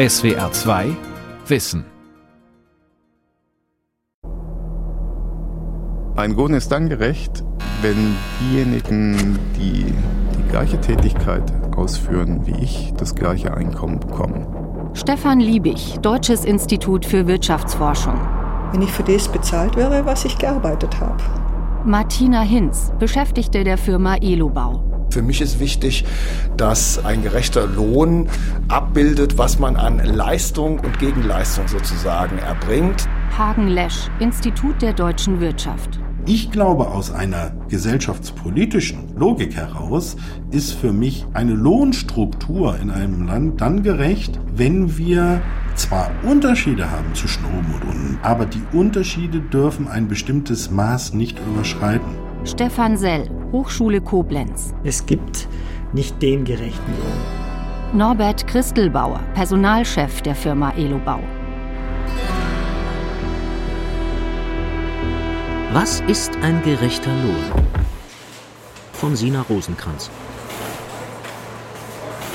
SWR 2 Wissen. Ein Lohn ist dann gerecht, wenn diejenigen, die die gleiche Tätigkeit ausführen wie ich, das gleiche Einkommen bekommen. Stefan Liebig, Deutsches Institut für Wirtschaftsforschung. Wenn ich für das bezahlt wäre, was ich gearbeitet habe. Martina Hinz, Beschäftigte der Firma Elobau. Für mich ist wichtig, dass ein gerechter Lohn abbildet, was man an Leistung und Gegenleistung sozusagen erbringt. Hagen Lesch, Institut der deutschen Wirtschaft. Ich glaube, aus einer gesellschaftspolitischen Logik heraus ist für mich eine Lohnstruktur in einem Land dann gerecht, wenn wir zwar Unterschiede haben zwischen oben und unten, aber die Unterschiede dürfen ein bestimmtes Maß nicht überschreiten. Stefan Sell, Hochschule Koblenz. Es gibt nicht den gerechten Lohn. Norbert Christelbauer, Personalchef der Firma Elobau. Was ist ein gerechter Lohn? Von Sina Rosenkranz.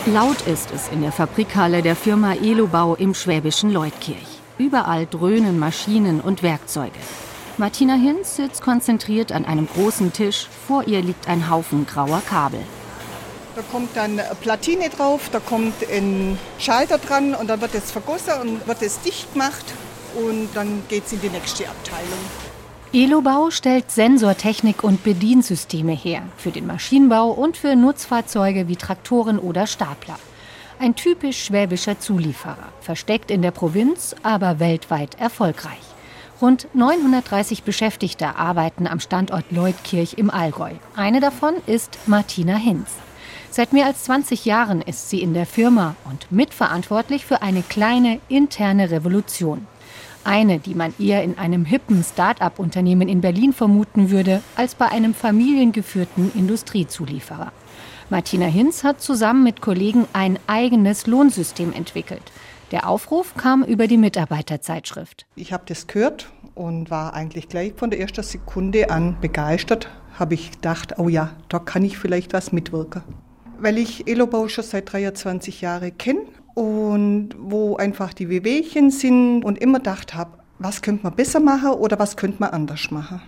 Laut ist es in der Fabrikhalle der Firma Elobau im schwäbischen Leutkirch. Überall dröhnen Maschinen und Werkzeuge. Martina Hinz sitzt konzentriert an einem großen Tisch. Vor ihr liegt ein Haufen grauer Kabel. Da kommt dann eine Platine drauf, da kommt ein Schalter dran und dann wird es vergossen und wird es dicht gemacht und dann geht es in die nächste Abteilung. Elobau stellt Sensortechnik und Bediensysteme her für den Maschinenbau und für Nutzfahrzeuge wie Traktoren oder Stapler. Ein typisch schwäbischer Zulieferer, versteckt in der Provinz, aber weltweit erfolgreich. Rund 930 Beschäftigte arbeiten am Standort Leutkirch im Allgäu. Eine davon ist Martina Hinz. Seit mehr als 20 Jahren ist sie in der Firma und mitverantwortlich für eine kleine interne Revolution. Eine, die man eher in einem hippen Start-up-Unternehmen in Berlin vermuten würde, als bei einem familiengeführten Industriezulieferer. Martina Hinz hat zusammen mit Kollegen ein eigenes Lohnsystem entwickelt. Der Aufruf kam über die Mitarbeiterzeitschrift. Ich habe das gehört und war eigentlich gleich von der ersten Sekunde an begeistert. Habe ich gedacht, oh ja, da kann ich vielleicht was mitwirken. Weil ich Elobau schon seit 23 Jahren kenne und wo einfach die Wehwehchen sind und immer gedacht habe, was könnte man besser machen oder was könnte man anders machen.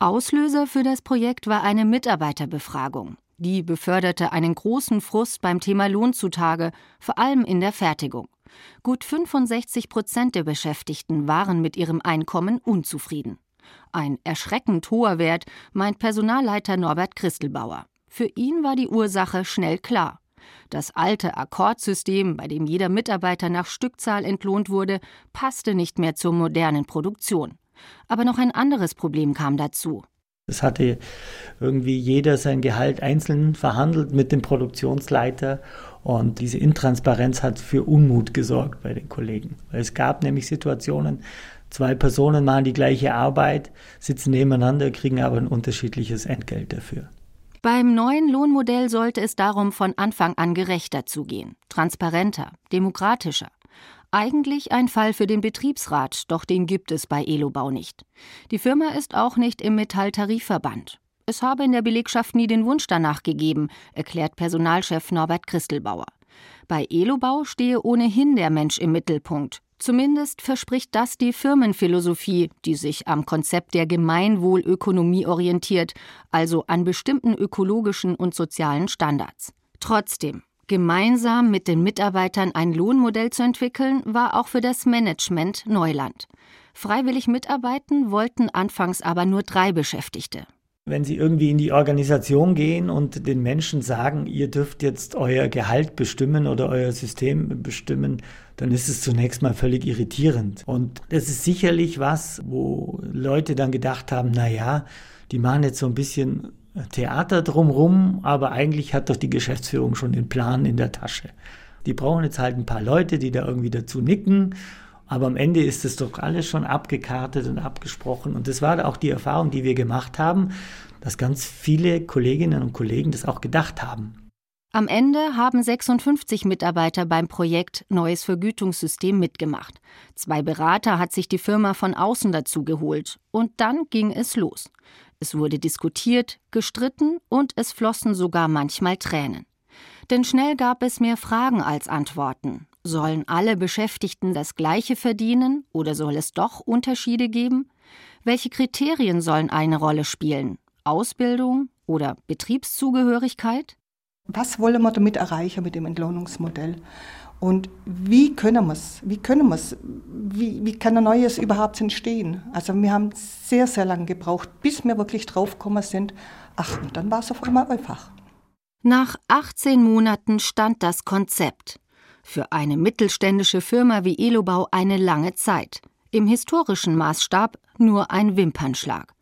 Auslöser für das Projekt war eine Mitarbeiterbefragung. Die beförderte einen großen Frust beim Thema Lohn zutage, vor allem in der Fertigung. Gut 65 Prozent der Beschäftigten waren mit ihrem Einkommen unzufrieden. Ein erschreckend hoher Wert, meint Personalleiter Norbert Christelbauer. Für ihn war die Ursache schnell klar. Das alte Akkordsystem, bei dem jeder Mitarbeiter nach Stückzahl entlohnt wurde, passte nicht mehr zur modernen Produktion. Aber noch ein anderes Problem kam dazu. Es hatte irgendwie jeder sein Gehalt einzeln verhandelt mit dem Produktionsleiter und diese Intransparenz hat für Unmut gesorgt bei den Kollegen. Es gab nämlich Situationen, zwei Personen machen die gleiche Arbeit, sitzen nebeneinander, kriegen aber ein unterschiedliches Entgelt dafür. Beim neuen Lohnmodell sollte es darum von Anfang an gerechter zugehen, transparenter, demokratischer. Eigentlich ein Fall für den Betriebsrat, doch den gibt es bei Elobau nicht. Die Firma ist auch nicht im Metalltarifverband. Es habe in der Belegschaft nie den Wunsch danach gegeben, erklärt Personalchef Norbert Christelbauer. Bei Elobau stehe ohnehin der Mensch im Mittelpunkt. Zumindest verspricht das die Firmenphilosophie, die sich am Konzept der Gemeinwohlökonomie orientiert, also an bestimmten ökologischen und sozialen Standards. Trotzdem, gemeinsam mit den Mitarbeitern ein Lohnmodell zu entwickeln, war auch für das Management Neuland. Freiwillig mitarbeiten wollten anfangs aber nur drei Beschäftigte. Wenn Sie irgendwie in die Organisation gehen und den Menschen sagen, ihr dürft jetzt euer Gehalt bestimmen oder euer System bestimmen, dann ist es zunächst mal völlig irritierend. Und das ist sicherlich was, wo Leute dann gedacht haben, na ja, die machen jetzt so ein bisschen Theater drumrum, aber eigentlich hat doch die Geschäftsführung schon den Plan in der Tasche. Die brauchen jetzt halt ein paar Leute, die da irgendwie dazu nicken aber am Ende ist es doch alles schon abgekartet und abgesprochen. Und das war auch die Erfahrung, die wir gemacht haben, dass ganz viele Kolleginnen und Kollegen das auch gedacht haben. Am Ende haben 56 Mitarbeiter beim Projekt Neues Vergütungssystem mitgemacht. Zwei Berater hat sich die Firma von außen dazu geholt. Und dann ging es los. Es wurde diskutiert, gestritten und es flossen sogar manchmal Tränen. Denn schnell gab es mehr Fragen als Antworten. Sollen alle Beschäftigten das Gleiche verdienen oder soll es doch Unterschiede geben? Welche Kriterien sollen eine Rolle spielen? Ausbildung oder Betriebszugehörigkeit? Was wollen wir damit erreichen mit dem Entlohnungsmodell? Und wie können wir es? Wie können wir es? Wie, wie kann ein Neues überhaupt entstehen? Also wir haben sehr, sehr lange gebraucht, bis wir wirklich draufgekommen sind. Ach, und dann war es auf einmal einfach. Nach 18 Monaten stand das Konzept. Für eine mittelständische Firma wie Elobau eine lange Zeit. Im historischen Maßstab nur ein Wimpernschlag.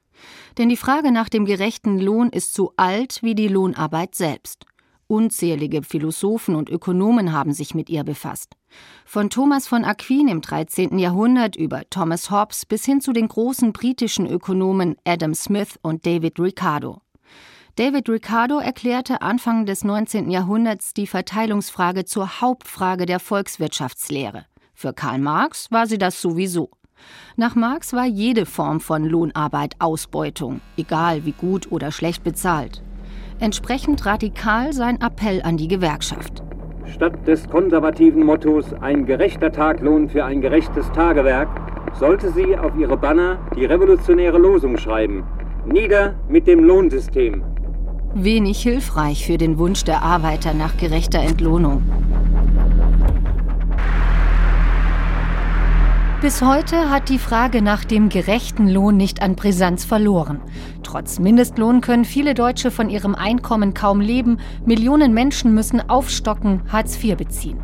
Denn die Frage nach dem gerechten Lohn ist so alt wie die Lohnarbeit selbst. Unzählige Philosophen und Ökonomen haben sich mit ihr befasst. Von Thomas von Aquin im 13. Jahrhundert über Thomas Hobbes bis hin zu den großen britischen Ökonomen Adam Smith und David Ricardo. David Ricardo erklärte Anfang des 19. Jahrhunderts die Verteilungsfrage zur Hauptfrage der Volkswirtschaftslehre. Für Karl Marx war sie das sowieso. Nach Marx war jede Form von Lohnarbeit Ausbeutung, egal wie gut oder schlecht bezahlt. Entsprechend radikal sein Appell an die Gewerkschaft. Statt des konservativen Mottos ein gerechter Taglohn für ein gerechtes Tagewerk, sollte sie auf ihre Banner die revolutionäre Losung schreiben. Nieder mit dem Lohnsystem. Wenig hilfreich für den Wunsch der Arbeiter nach gerechter Entlohnung. Bis heute hat die Frage nach dem gerechten Lohn nicht an Brisanz verloren. Trotz Mindestlohn können viele Deutsche von ihrem Einkommen kaum leben. Millionen Menschen müssen aufstocken, Hartz IV beziehen.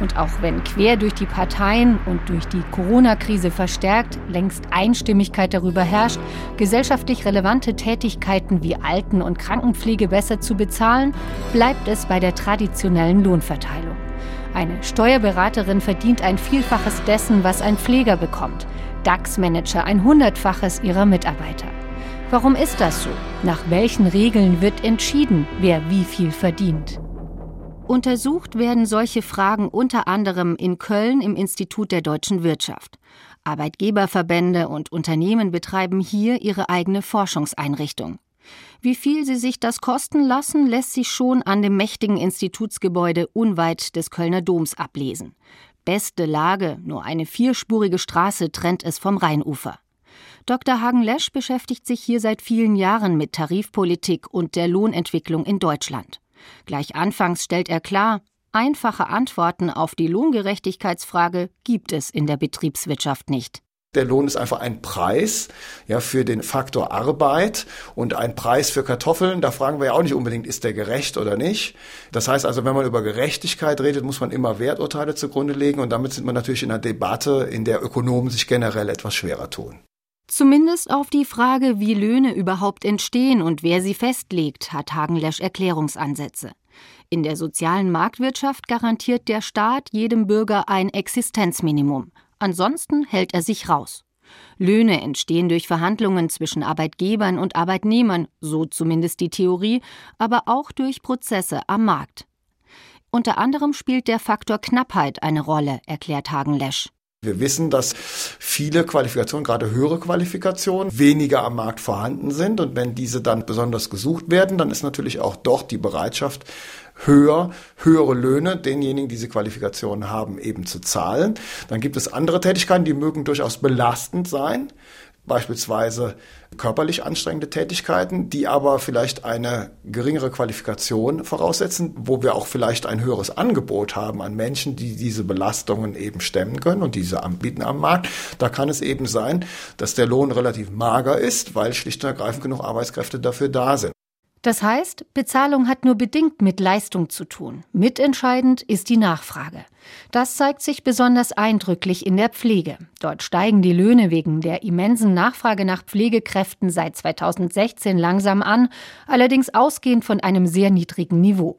Und auch wenn quer durch die Parteien und durch die Corona-Krise verstärkt längst Einstimmigkeit darüber herrscht, gesellschaftlich relevante Tätigkeiten wie Alten- und Krankenpflege besser zu bezahlen, bleibt es bei der traditionellen Lohnverteilung. Eine Steuerberaterin verdient ein Vielfaches dessen, was ein Pfleger bekommt. DAX-Manager ein Hundertfaches ihrer Mitarbeiter. Warum ist das so? Nach welchen Regeln wird entschieden, wer wie viel verdient? Untersucht werden solche Fragen unter anderem in Köln im Institut der deutschen Wirtschaft. Arbeitgeberverbände und Unternehmen betreiben hier ihre eigene Forschungseinrichtung. Wie viel sie sich das kosten lassen, lässt sich schon an dem mächtigen Institutsgebäude unweit des Kölner Doms ablesen. Beste Lage, nur eine vierspurige Straße trennt es vom Rheinufer. Dr. Hagen-Lesch beschäftigt sich hier seit vielen Jahren mit Tarifpolitik und der Lohnentwicklung in Deutschland. Gleich anfangs stellt er klar, einfache Antworten auf die Lohngerechtigkeitsfrage gibt es in der Betriebswirtschaft nicht. Der Lohn ist einfach ein Preis ja, für den Faktor Arbeit und ein Preis für Kartoffeln. Da fragen wir ja auch nicht unbedingt, ist der gerecht oder nicht. Das heißt also, wenn man über Gerechtigkeit redet, muss man immer Werturteile zugrunde legen und damit sind wir natürlich in einer Debatte, in der Ökonomen sich generell etwas schwerer tun. Zumindest auf die Frage, wie Löhne überhaupt entstehen und wer sie festlegt, hat Hagenlesch Erklärungsansätze. In der sozialen Marktwirtschaft garantiert der Staat jedem Bürger ein Existenzminimum. Ansonsten hält er sich raus. Löhne entstehen durch Verhandlungen zwischen Arbeitgebern und Arbeitnehmern, so zumindest die Theorie, aber auch durch Prozesse am Markt. Unter anderem spielt der Faktor Knappheit eine Rolle, erklärt Hagen-Lesch. Wir wissen, dass viele Qualifikationen, gerade höhere Qualifikationen, weniger am Markt vorhanden sind. Und wenn diese dann besonders gesucht werden, dann ist natürlich auch dort die Bereitschaft höher, höhere Löhne denjenigen, die diese Qualifikationen haben, eben zu zahlen. Dann gibt es andere Tätigkeiten, die mögen durchaus belastend sein beispielsweise körperlich anstrengende Tätigkeiten, die aber vielleicht eine geringere Qualifikation voraussetzen, wo wir auch vielleicht ein höheres Angebot haben an Menschen, die diese Belastungen eben stemmen können und diese anbieten am Markt. Da kann es eben sein, dass der Lohn relativ mager ist, weil schlicht und ergreifend genug Arbeitskräfte dafür da sind. Das heißt, Bezahlung hat nur bedingt mit Leistung zu tun. Mitentscheidend ist die Nachfrage. Das zeigt sich besonders eindrücklich in der Pflege. Dort steigen die Löhne wegen der immensen Nachfrage nach Pflegekräften seit 2016 langsam an, allerdings ausgehend von einem sehr niedrigen Niveau.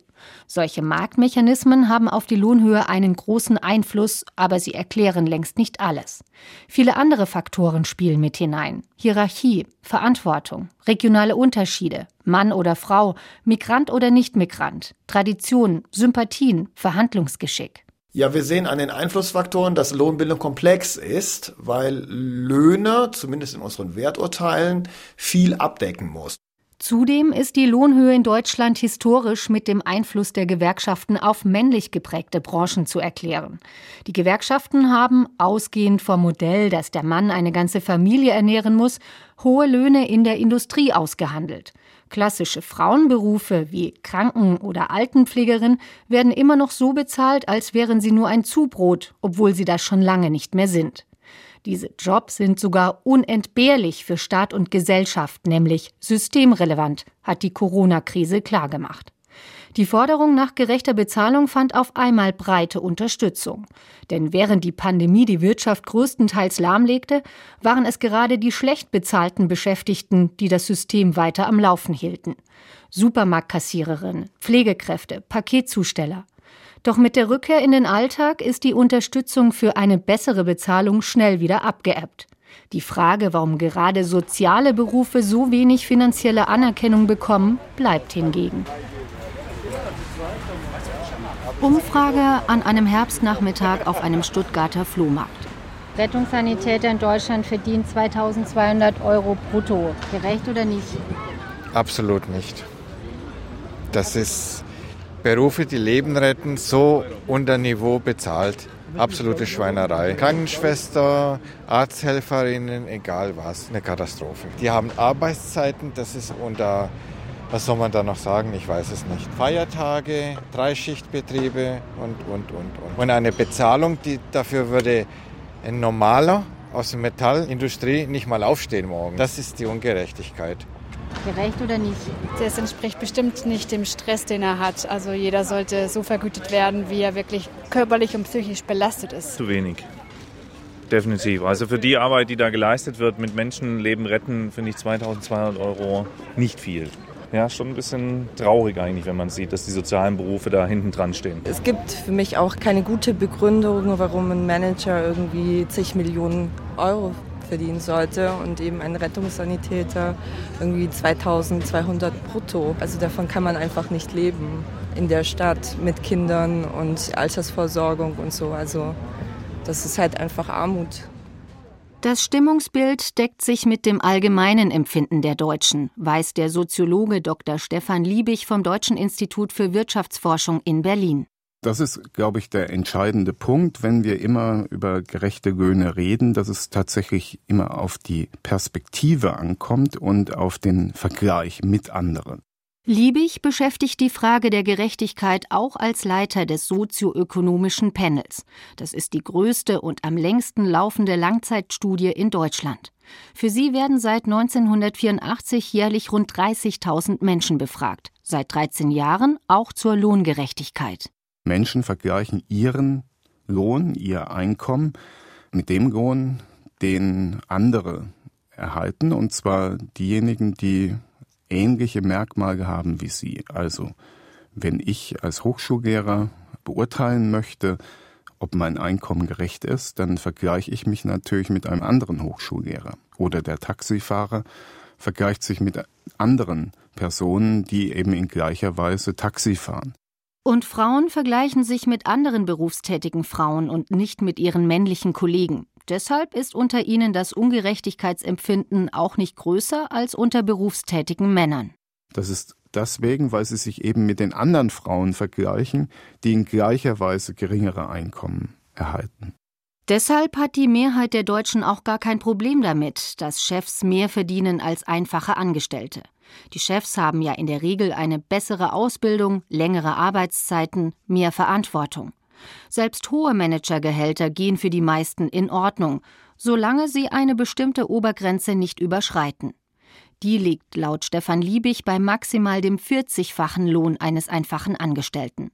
Solche Marktmechanismen haben auf die Lohnhöhe einen großen Einfluss, aber sie erklären längst nicht alles. Viele andere Faktoren spielen mit hinein. Hierarchie, Verantwortung, regionale Unterschiede, Mann oder Frau, Migrant oder Nicht-Migrant, Tradition, Sympathien, Verhandlungsgeschick. Ja, wir sehen an den Einflussfaktoren, dass Lohnbildung komplex ist, weil Löhne, zumindest in unseren Werturteilen, viel abdecken muss. Zudem ist die Lohnhöhe in Deutschland historisch mit dem Einfluss der Gewerkschaften auf männlich geprägte Branchen zu erklären. Die Gewerkschaften haben, ausgehend vom Modell, dass der Mann eine ganze Familie ernähren muss, hohe Löhne in der Industrie ausgehandelt. Klassische Frauenberufe wie Kranken- oder Altenpflegerin werden immer noch so bezahlt, als wären sie nur ein Zubrot, obwohl sie das schon lange nicht mehr sind. Diese Jobs sind sogar unentbehrlich für Staat und Gesellschaft, nämlich systemrelevant, hat die Corona-Krise klargemacht. Die Forderung nach gerechter Bezahlung fand auf einmal breite Unterstützung. Denn während die Pandemie die Wirtschaft größtenteils lahmlegte, waren es gerade die schlecht bezahlten Beschäftigten, die das System weiter am Laufen hielten. Supermarktkassiererinnen, Pflegekräfte, Paketzusteller. Doch mit der Rückkehr in den Alltag ist die Unterstützung für eine bessere Bezahlung schnell wieder abgeebbt. Die Frage, warum gerade soziale Berufe so wenig finanzielle Anerkennung bekommen, bleibt hingegen. Umfrage an einem Herbstnachmittag auf einem Stuttgarter Flohmarkt. Rettungssanitäter in Deutschland verdienen 2200 Euro brutto. Gerecht oder nicht? Absolut nicht. Das ist Berufe, die Leben retten, so unter Niveau bezahlt. Absolute Schweinerei. Krankenschwester, Arzthelferinnen, egal was, eine Katastrophe. Die haben Arbeitszeiten, das ist unter, was soll man da noch sagen, ich weiß es nicht. Feiertage, Dreischichtbetriebe und, und, und, und. Und eine Bezahlung, die dafür würde ein normaler aus der Metallindustrie nicht mal aufstehen morgen. Das ist die Ungerechtigkeit. Gerecht oder nicht? Das entspricht bestimmt nicht dem Stress, den er hat. Also jeder sollte so vergütet werden, wie er wirklich körperlich und psychisch belastet ist. Zu wenig. Definitiv. Also für die Arbeit, die da geleistet wird, mit Menschenleben retten, finde ich 2200 Euro nicht viel. Ja, schon ein bisschen traurig eigentlich, wenn man sieht, dass die sozialen Berufe da hinten dran stehen. Es gibt für mich auch keine gute Begründung, warum ein Manager irgendwie zig Millionen Euro verdienen sollte und eben ein Rettungssanitäter irgendwie 2200 brutto. Also davon kann man einfach nicht leben in der Stadt mit Kindern und Altersvorsorgung und so. Also das ist halt einfach Armut. Das Stimmungsbild deckt sich mit dem allgemeinen Empfinden der Deutschen, weiß der Soziologe Dr. Stefan Liebig vom Deutschen Institut für Wirtschaftsforschung in Berlin. Das ist, glaube ich, der entscheidende Punkt, wenn wir immer über gerechte Löhne reden, dass es tatsächlich immer auf die Perspektive ankommt und auf den Vergleich mit anderen. Liebig beschäftigt die Frage der Gerechtigkeit auch als Leiter des sozioökonomischen Panels. Das ist die größte und am längsten laufende Langzeitstudie in Deutschland. Für sie werden seit 1984 jährlich rund 30.000 Menschen befragt, seit 13 Jahren auch zur Lohngerechtigkeit. Menschen vergleichen ihren Lohn, ihr Einkommen mit dem Lohn, den andere erhalten, und zwar diejenigen, die ähnliche Merkmale haben wie sie. Also wenn ich als Hochschullehrer beurteilen möchte, ob mein Einkommen gerecht ist, dann vergleiche ich mich natürlich mit einem anderen Hochschullehrer. Oder der Taxifahrer vergleicht sich mit anderen Personen, die eben in gleicher Weise Taxi fahren. Und Frauen vergleichen sich mit anderen berufstätigen Frauen und nicht mit ihren männlichen Kollegen. Deshalb ist unter ihnen das Ungerechtigkeitsempfinden auch nicht größer als unter berufstätigen Männern. Das ist deswegen, weil sie sich eben mit den anderen Frauen vergleichen, die in gleicher Weise geringere Einkommen erhalten. Deshalb hat die Mehrheit der Deutschen auch gar kein Problem damit, dass Chefs mehr verdienen als einfache Angestellte. Die Chefs haben ja in der Regel eine bessere Ausbildung, längere Arbeitszeiten, mehr Verantwortung. Selbst hohe Managergehälter gehen für die meisten in Ordnung, solange sie eine bestimmte Obergrenze nicht überschreiten. Die liegt laut Stefan Liebig bei maximal dem 40-fachen Lohn eines einfachen Angestellten.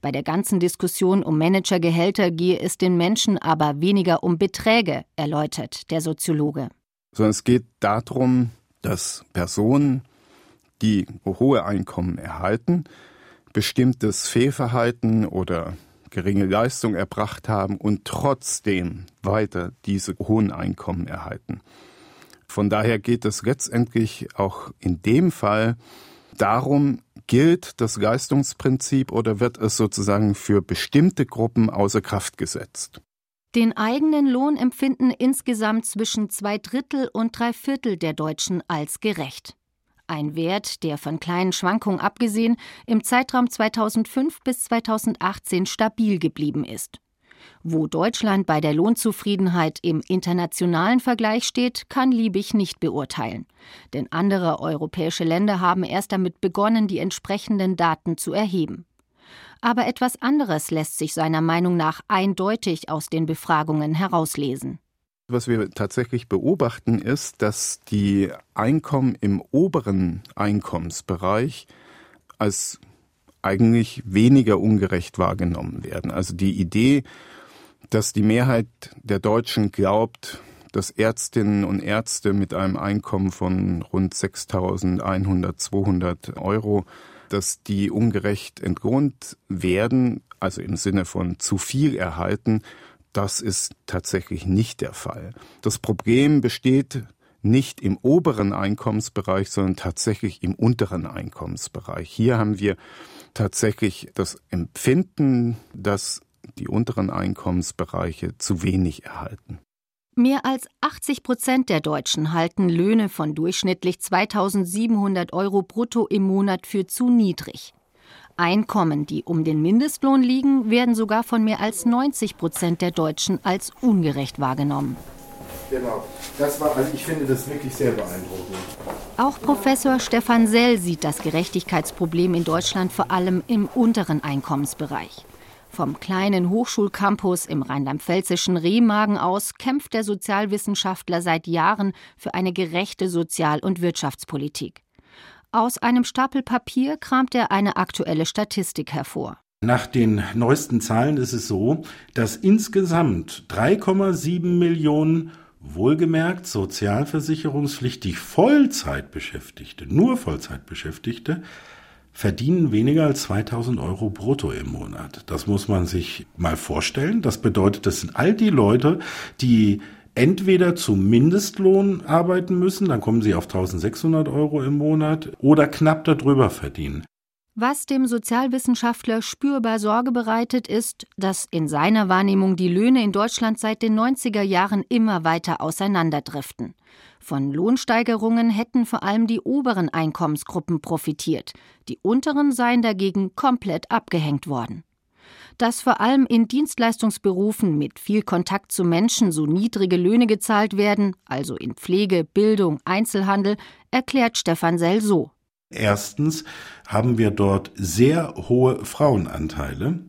Bei der ganzen Diskussion um Managergehälter gehe es den Menschen aber weniger um Beträge, erläutert der Soziologe. Sondern es geht darum, dass Personen die hohe Einkommen erhalten, bestimmtes Fehlverhalten oder geringe Leistung erbracht haben und trotzdem weiter diese hohen Einkommen erhalten. Von daher geht es letztendlich auch in dem Fall darum, gilt das Leistungsprinzip oder wird es sozusagen für bestimmte Gruppen außer Kraft gesetzt? Den eigenen Lohn empfinden insgesamt zwischen zwei Drittel und drei Viertel der Deutschen als gerecht. Ein Wert, der von kleinen Schwankungen abgesehen im Zeitraum 2005 bis 2018 stabil geblieben ist. Wo Deutschland bei der Lohnzufriedenheit im internationalen Vergleich steht, kann Liebig nicht beurteilen. Denn andere europäische Länder haben erst damit begonnen, die entsprechenden Daten zu erheben. Aber etwas anderes lässt sich seiner Meinung nach eindeutig aus den Befragungen herauslesen. Was wir tatsächlich beobachten, ist, dass die Einkommen im oberen Einkommensbereich als eigentlich weniger ungerecht wahrgenommen werden. Also die Idee, dass die Mehrheit der Deutschen glaubt, dass Ärztinnen und Ärzte mit einem Einkommen von rund 6.100, 200 Euro, dass die ungerecht entlohnt werden, also im Sinne von zu viel erhalten, das ist tatsächlich nicht der Fall. Das Problem besteht nicht im oberen Einkommensbereich, sondern tatsächlich im unteren Einkommensbereich. Hier haben wir tatsächlich das Empfinden, dass die unteren Einkommensbereiche zu wenig erhalten. Mehr als 80 Prozent der Deutschen halten Löhne von durchschnittlich 2700 Euro brutto im Monat für zu niedrig. Einkommen, die um den Mindestlohn liegen, werden sogar von mehr als 90 Prozent der Deutschen als ungerecht wahrgenommen. Genau, das war, also ich finde das wirklich sehr beeindruckend. Auch Professor Stefan Sell sieht das Gerechtigkeitsproblem in Deutschland vor allem im unteren Einkommensbereich. Vom kleinen Hochschulcampus im rheinland-pfälzischen Remagen aus kämpft der Sozialwissenschaftler seit Jahren für eine gerechte Sozial- und Wirtschaftspolitik. Aus einem Stapel Papier kramt er eine aktuelle Statistik hervor. Nach den neuesten Zahlen ist es so, dass insgesamt 3,7 Millionen wohlgemerkt sozialversicherungspflichtig Vollzeitbeschäftigte, nur Vollzeitbeschäftigte, verdienen weniger als 2000 Euro brutto im Monat. Das muss man sich mal vorstellen. Das bedeutet, das sind all die Leute, die entweder zum Mindestlohn arbeiten müssen, dann kommen sie auf 1600 Euro im Monat, oder knapp darüber verdienen. Was dem Sozialwissenschaftler spürbar Sorge bereitet, ist, dass in seiner Wahrnehmung die Löhne in Deutschland seit den 90er Jahren immer weiter auseinanderdriften. Von Lohnsteigerungen hätten vor allem die oberen Einkommensgruppen profitiert, die unteren seien dagegen komplett abgehängt worden. Dass vor allem in Dienstleistungsberufen mit viel Kontakt zu Menschen so niedrige Löhne gezahlt werden, also in Pflege, Bildung, Einzelhandel, erklärt Stefan Sell so. Erstens haben wir dort sehr hohe Frauenanteile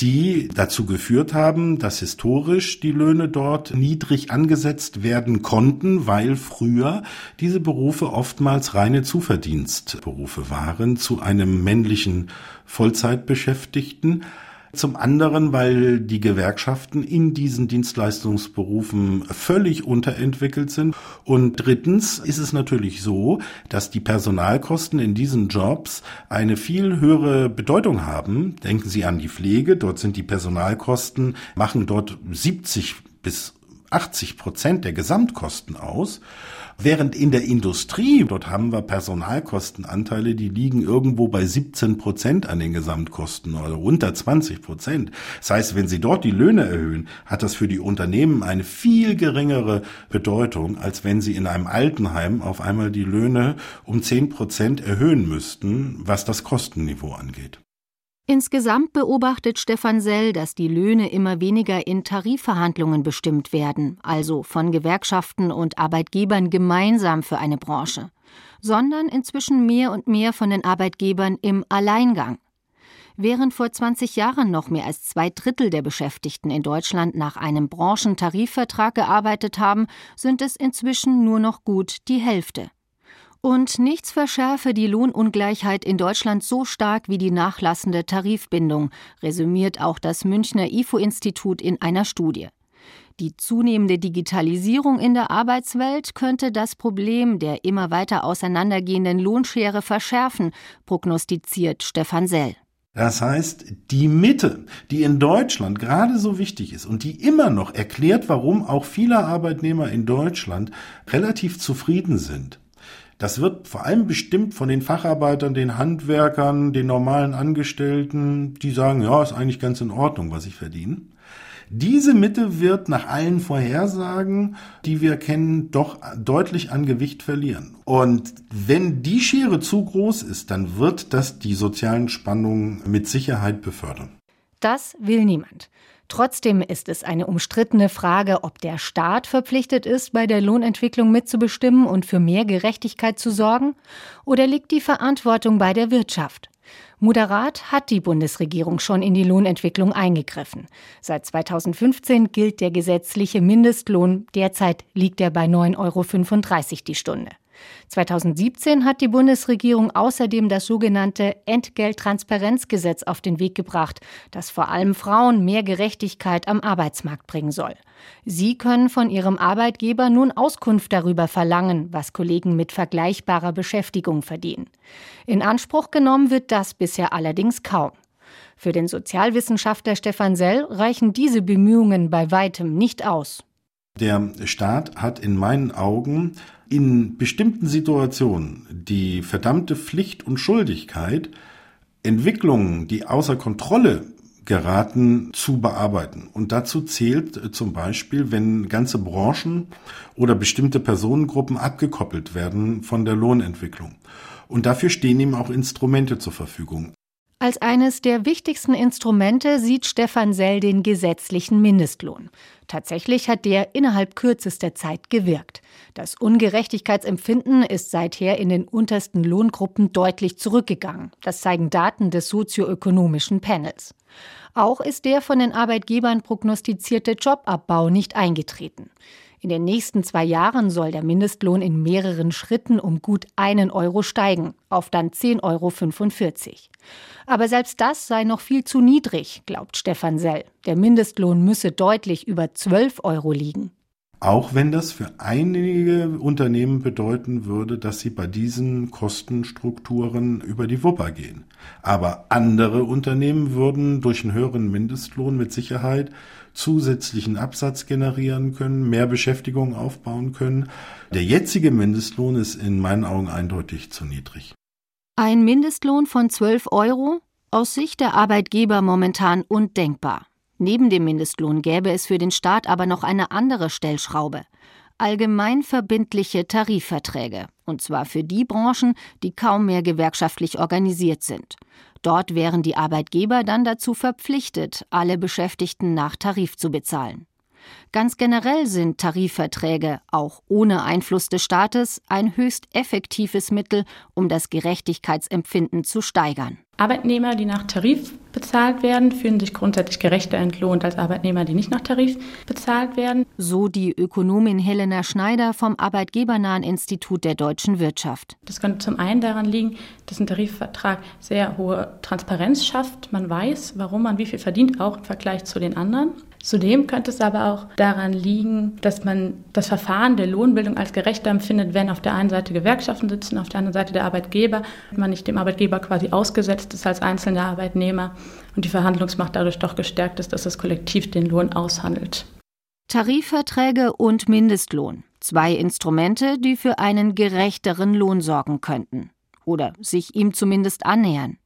die dazu geführt haben, dass historisch die Löhne dort niedrig angesetzt werden konnten, weil früher diese Berufe oftmals reine Zuverdienstberufe waren zu einem männlichen Vollzeitbeschäftigten. Zum anderen, weil die Gewerkschaften in diesen Dienstleistungsberufen völlig unterentwickelt sind. Und drittens ist es natürlich so, dass die Personalkosten in diesen Jobs eine viel höhere Bedeutung haben. Denken Sie an die Pflege. Dort sind die Personalkosten, machen dort 70 bis 80 Prozent der Gesamtkosten aus. Während in der Industrie, dort haben wir Personalkostenanteile, die liegen irgendwo bei 17 Prozent an den Gesamtkosten oder unter 20 Prozent. Das heißt, wenn Sie dort die Löhne erhöhen, hat das für die Unternehmen eine viel geringere Bedeutung, als wenn Sie in einem Altenheim auf einmal die Löhne um 10 Prozent erhöhen müssten, was das Kostenniveau angeht. Insgesamt beobachtet Stefan Sell, dass die Löhne immer weniger in Tarifverhandlungen bestimmt werden, also von Gewerkschaften und Arbeitgebern gemeinsam für eine Branche, sondern inzwischen mehr und mehr von den Arbeitgebern im Alleingang. Während vor 20 Jahren noch mehr als zwei Drittel der Beschäftigten in Deutschland nach einem Branchentarifvertrag gearbeitet haben, sind es inzwischen nur noch gut die Hälfte. Und nichts verschärfe die Lohnungleichheit in Deutschland so stark wie die nachlassende Tarifbindung, resümiert auch das Münchner IFO-Institut in einer Studie. Die zunehmende Digitalisierung in der Arbeitswelt könnte das Problem der immer weiter auseinandergehenden Lohnschere verschärfen, prognostiziert Stefan Sell. Das heißt, die Mitte, die in Deutschland gerade so wichtig ist und die immer noch erklärt, warum auch viele Arbeitnehmer in Deutschland relativ zufrieden sind, das wird vor allem bestimmt von den Facharbeitern, den Handwerkern, den normalen Angestellten, die sagen, ja, ist eigentlich ganz in Ordnung, was ich verdiene. Diese Mitte wird nach allen Vorhersagen, die wir kennen, doch deutlich an Gewicht verlieren. Und wenn die Schere zu groß ist, dann wird das die sozialen Spannungen mit Sicherheit befördern. Das will niemand. Trotzdem ist es eine umstrittene Frage, ob der Staat verpflichtet ist, bei der Lohnentwicklung mitzubestimmen und für mehr Gerechtigkeit zu sorgen, oder liegt die Verantwortung bei der Wirtschaft? Moderat hat die Bundesregierung schon in die Lohnentwicklung eingegriffen. Seit 2015 gilt der gesetzliche Mindestlohn. Derzeit liegt er bei 9,35 Euro die Stunde. 2017 hat die Bundesregierung außerdem das sogenannte Entgelttransparenzgesetz auf den Weg gebracht, das vor allem Frauen mehr Gerechtigkeit am Arbeitsmarkt bringen soll. Sie können von ihrem Arbeitgeber nun Auskunft darüber verlangen, was Kollegen mit vergleichbarer Beschäftigung verdienen. In Anspruch genommen wird das bisher allerdings kaum. Für den Sozialwissenschaftler Stefan Sell reichen diese Bemühungen bei weitem nicht aus. Der Staat hat in meinen Augen in bestimmten Situationen die verdammte Pflicht und Schuldigkeit, Entwicklungen, die außer Kontrolle geraten, zu bearbeiten. Und dazu zählt äh, zum Beispiel, wenn ganze Branchen oder bestimmte Personengruppen abgekoppelt werden von der Lohnentwicklung. Und dafür stehen ihm auch Instrumente zur Verfügung. Als eines der wichtigsten Instrumente sieht Stefan Sell den gesetzlichen Mindestlohn. Tatsächlich hat der innerhalb kürzester Zeit gewirkt. Das Ungerechtigkeitsempfinden ist seither in den untersten Lohngruppen deutlich zurückgegangen. Das zeigen Daten des sozioökonomischen Panels. Auch ist der von den Arbeitgebern prognostizierte Jobabbau nicht eingetreten. In den nächsten zwei Jahren soll der Mindestlohn in mehreren Schritten um gut einen Euro steigen, auf dann 10,45 Euro. Aber selbst das sei noch viel zu niedrig, glaubt Stefan Sell. Der Mindestlohn müsse deutlich über 12 Euro liegen. Auch wenn das für einige Unternehmen bedeuten würde, dass sie bei diesen Kostenstrukturen über die Wupper gehen. Aber andere Unternehmen würden durch einen höheren Mindestlohn mit Sicherheit zusätzlichen Absatz generieren können, mehr Beschäftigung aufbauen können. Der jetzige Mindestlohn ist in meinen Augen eindeutig zu niedrig. Ein Mindestlohn von 12 Euro? Aus Sicht der Arbeitgeber momentan undenkbar. Neben dem Mindestlohn gäbe es für den Staat aber noch eine andere Stellschraube. Allgemeinverbindliche Tarifverträge, und zwar für die Branchen, die kaum mehr gewerkschaftlich organisiert sind. Dort wären die Arbeitgeber dann dazu verpflichtet, alle Beschäftigten nach Tarif zu bezahlen. Ganz generell sind Tarifverträge, auch ohne Einfluss des Staates, ein höchst effektives Mittel, um das Gerechtigkeitsempfinden zu steigern. Arbeitnehmer, die nach Tarif bezahlt werden, fühlen sich grundsätzlich gerechter entlohnt als Arbeitnehmer, die nicht nach Tarif bezahlt werden. So die Ökonomin Helena Schneider vom Arbeitgebernahen Institut der deutschen Wirtschaft. Das könnte zum einen daran liegen, dass ein Tarifvertrag sehr hohe Transparenz schafft. Man weiß, warum man wie viel verdient, auch im Vergleich zu den anderen. Zudem könnte es aber auch daran liegen, dass man das Verfahren der Lohnbildung als gerechter empfindet, wenn auf der einen Seite Gewerkschaften sitzen, auf der anderen Seite der Arbeitgeber, man nicht dem Arbeitgeber quasi ausgesetzt ist als einzelner Arbeitnehmer und die Verhandlungsmacht dadurch doch gestärkt ist, dass das Kollektiv den Lohn aushandelt. Tarifverträge und Mindestlohn. Zwei Instrumente, die für einen gerechteren Lohn sorgen könnten. Oder sich ihm zumindest annähern.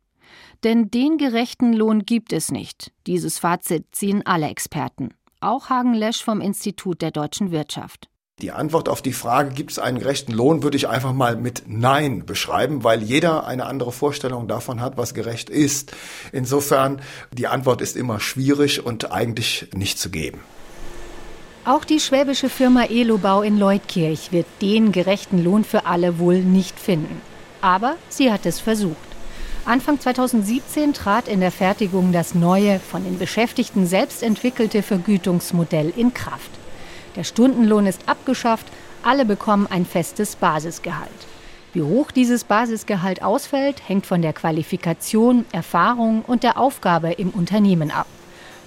Denn den gerechten Lohn gibt es nicht. Dieses Fazit ziehen alle Experten. Auch Hagen Lesch vom Institut der deutschen Wirtschaft. Die Antwort auf die Frage, gibt es einen gerechten Lohn, würde ich einfach mal mit Nein beschreiben, weil jeder eine andere Vorstellung davon hat, was gerecht ist. Insofern, die Antwort ist immer schwierig und eigentlich nicht zu geben. Auch die schwäbische Firma Elobau in Leutkirch wird den gerechten Lohn für alle wohl nicht finden. Aber sie hat es versucht. Anfang 2017 trat in der Fertigung das neue, von den Beschäftigten selbst entwickelte Vergütungsmodell in Kraft. Der Stundenlohn ist abgeschafft, alle bekommen ein festes Basisgehalt. Wie hoch dieses Basisgehalt ausfällt, hängt von der Qualifikation, Erfahrung und der Aufgabe im Unternehmen ab.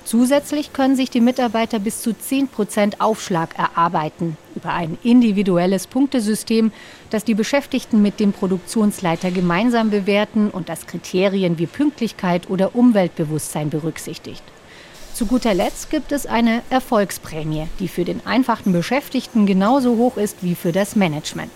Zusätzlich können sich die Mitarbeiter bis zu 10 Prozent Aufschlag erarbeiten über ein individuelles Punktesystem, das die Beschäftigten mit dem Produktionsleiter gemeinsam bewerten und das Kriterien wie Pünktlichkeit oder Umweltbewusstsein berücksichtigt. Zu guter Letzt gibt es eine Erfolgsprämie, die für den einfachen Beschäftigten genauso hoch ist wie für das Management.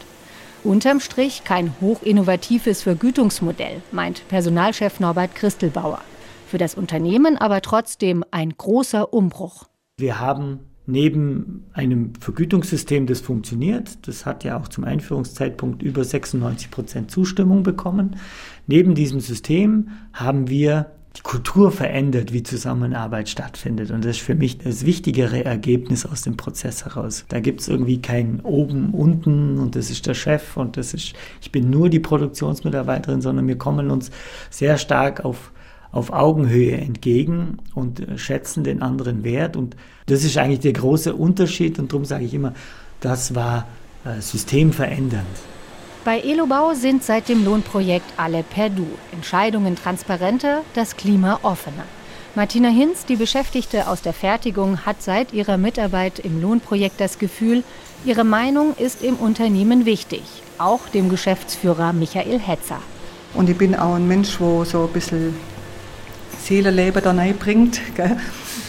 Unterm Strich kein hochinnovatives Vergütungsmodell, meint Personalchef Norbert Christelbauer. Für das Unternehmen aber trotzdem ein großer Umbruch. Wir haben neben einem Vergütungssystem, das funktioniert, das hat ja auch zum Einführungszeitpunkt über 96 Prozent Zustimmung bekommen, neben diesem System haben wir die Kultur verändert, wie Zusammenarbeit stattfindet. Und das ist für mich das wichtigere Ergebnis aus dem Prozess heraus. Da gibt es irgendwie kein oben, unten und das ist der Chef und das ist, ich bin nur die Produktionsmitarbeiterin, sondern wir kommen uns sehr stark auf auf Augenhöhe entgegen und schätzen den anderen Wert. Und das ist eigentlich der große Unterschied. Und darum sage ich immer, das war äh, systemverändernd. Bei Elobau sind seit dem Lohnprojekt alle per Du. Entscheidungen transparenter, das Klima offener. Martina Hinz, die Beschäftigte aus der Fertigung, hat seit ihrer Mitarbeit im Lohnprojekt das Gefühl, ihre Meinung ist im Unternehmen wichtig. Auch dem Geschäftsführer Michael Hetzer. Und ich bin auch ein Mensch, wo so ein bisschen Seelenleben da. Gell?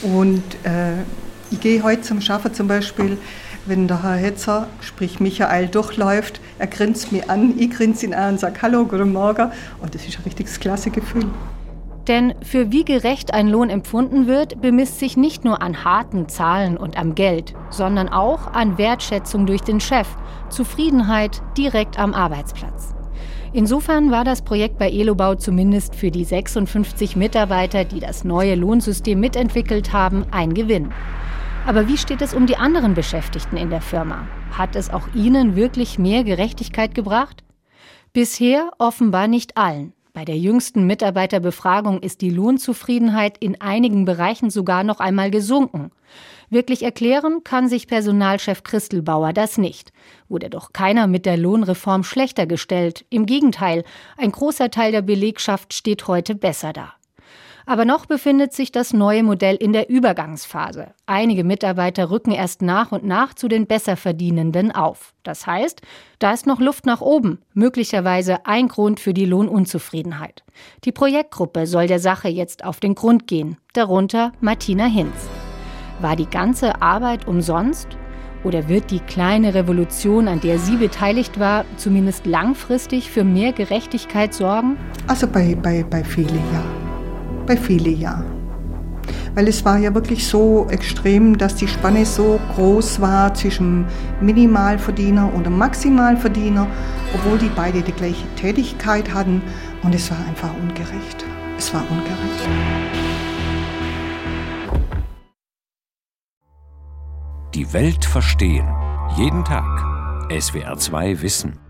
Und äh, ich gehe heute zum Schaffen zum Beispiel, wenn der Herr Hetzer, sprich Michael, durchläuft, er grinst mich an, ich grinse ihn an und sage Hallo, guten Morgen. Und das ist ein richtiges klasse Gefühl. Denn für wie gerecht ein Lohn empfunden wird, bemisst sich nicht nur an harten Zahlen und am Geld, sondern auch an Wertschätzung durch den Chef, Zufriedenheit direkt am Arbeitsplatz. Insofern war das Projekt bei Elobau zumindest für die 56 Mitarbeiter, die das neue Lohnsystem mitentwickelt haben, ein Gewinn. Aber wie steht es um die anderen Beschäftigten in der Firma? Hat es auch ihnen wirklich mehr Gerechtigkeit gebracht? Bisher offenbar nicht allen. Bei der jüngsten Mitarbeiterbefragung ist die Lohnzufriedenheit in einigen Bereichen sogar noch einmal gesunken. Wirklich erklären kann sich Personalchef Christelbauer das nicht. Wurde doch keiner mit der Lohnreform schlechter gestellt. Im Gegenteil, ein großer Teil der Belegschaft steht heute besser da. Aber noch befindet sich das neue Modell in der Übergangsphase. Einige Mitarbeiter rücken erst nach und nach zu den Besserverdienenden auf. Das heißt, da ist noch Luft nach oben, möglicherweise ein Grund für die Lohnunzufriedenheit. Die Projektgruppe soll der Sache jetzt auf den Grund gehen, darunter Martina Hinz. War die ganze Arbeit umsonst? Oder wird die kleine Revolution, an der sie beteiligt war, zumindest langfristig für mehr Gerechtigkeit sorgen? Also bei, bei, bei vielen ja. Bei vielen ja. Weil es war ja wirklich so extrem, dass die Spanne so groß war zwischen Minimalverdiener und Maximalverdiener, obwohl die beide die gleiche Tätigkeit hatten. Und es war einfach ungerecht. Es war ungerecht. Die Welt verstehen. Jeden Tag. SWR2 Wissen.